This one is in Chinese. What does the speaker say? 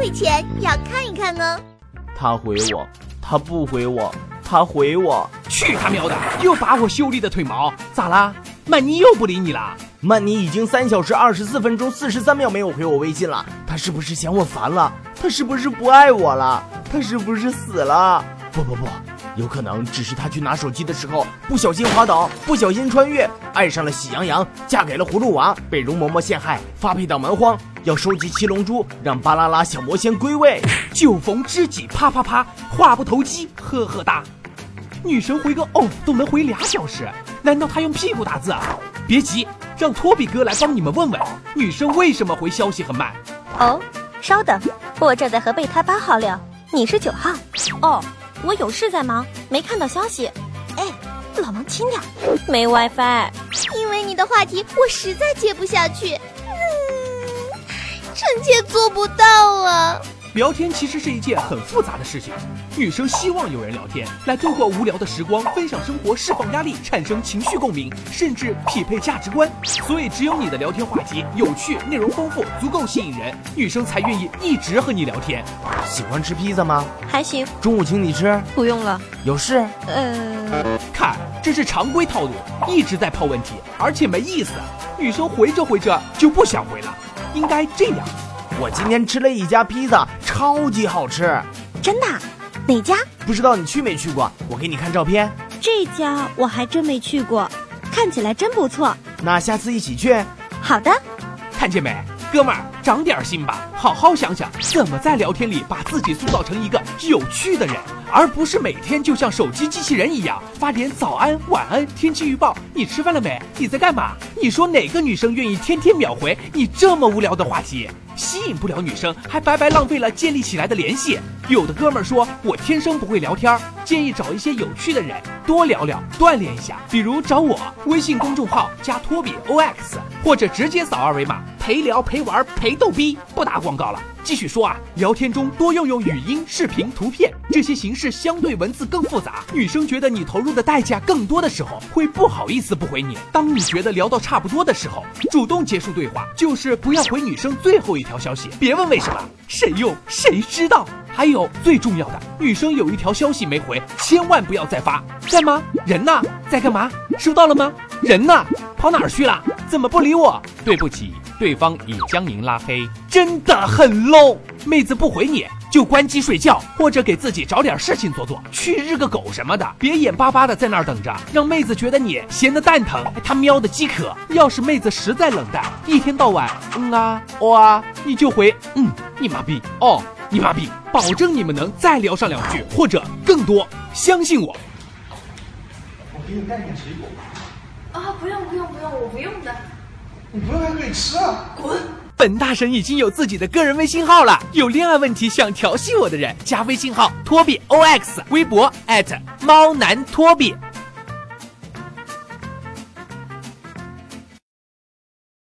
回前要看一看哦。他回我，他不回我，他回我，去他喵的！又拔我秀丽的腿毛，咋啦？曼妮又不理你了？曼妮已经三小时二十四分钟四十三秒没有回我微信了，他是不是嫌我烦了？他是不是不爱我了？他是不是死了？不不不，有可能只是他去拿手机的时候不小心滑倒，不小心穿越，爱上了喜羊羊，嫁给了葫芦娃，被容嬷嬷陷害，发配到蛮荒，要收集七龙珠，让巴啦啦小魔仙归位。酒逢知己啪啪啪，话不投机呵呵哒。女神回个哦都能回俩小时，难道她用屁股打字啊？别急，让托比哥来帮你们问问，女生为什么回消息很慢。哦，稍等，我正在和备胎八号聊，你是九号。哦，我有事在忙，没看到消息。哎，老王轻点，没 WiFi。因为你的话题，我实在接不下去。嗯，臣妾做不到啊。聊天其实是一件很复杂的事情，女生希望有人聊天来度过无聊的时光，分享生活，释放压力，产生情绪共鸣，甚至匹配价值观。所以，只有你的聊天话题有趣、内容丰富、足够吸引人，女生才愿意一直和你聊天。喜欢吃披萨吗？还行。中午请你吃？不用了。有事？呃，看，这是常规套路，一直在抛问题，而且没意思。女生回着回着就不想回了，应该这样。我今天吃了一家披萨，超级好吃，真的？哪家？不知道你去没去过？我给你看照片。这家我还真没去过，看起来真不错。那下次一起去。好的。看见没，哥们儿，长点心吧，好好想想怎么在聊天里把自己塑造成一个有趣的人。而不是每天就像手机机器人一样发点早安、晚安、天气预报。你吃饭了没？你在干嘛？你说哪个女生愿意天天秒回你这么无聊的话题？吸引不了女生，还白白浪费了建立起来的联系。有的哥们儿说我天生不会聊天，建议找一些有趣的人多聊聊，锻炼一下。比如找我，微信公众号加托比 OX，或者直接扫二维码陪聊陪玩陪逗逼。不打广告了。继续说啊，聊天中多用用语音、视频、图片这些形式，相对文字更复杂。女生觉得你投入的代价更多的时候，会不好意思不回你。当你觉得聊到差不多的时候，主动结束对话，就是不要回女生最后一条消息。别问为什么，谁用谁知道。还有最重要的，女生有一条消息没回，千万不要再发。在吗？人呢？在干嘛？收到了吗？人呢？跑哪儿去了？怎么不理我？对不起。对方已将您拉黑，真的很 low。妹子不回你就关机睡觉，或者给自己找点事情做做，去日个狗什么的，别眼巴巴的在那儿等着，让妹子觉得你闲得蛋疼，他喵的饥渴。要是妹子实在冷淡，一天到晚嗯啊哦啊，你就回嗯你妈逼哦你妈逼，保证你们能再聊上两句或者更多，相信我。我给你带点水果吧。啊，不用不用不用，我不用的。你不用还可以吃啊！滚！本大神已经有自己的个人微信号了，有恋爱问题想调戏我的人，加微信号托比 OX，微博猫男托比。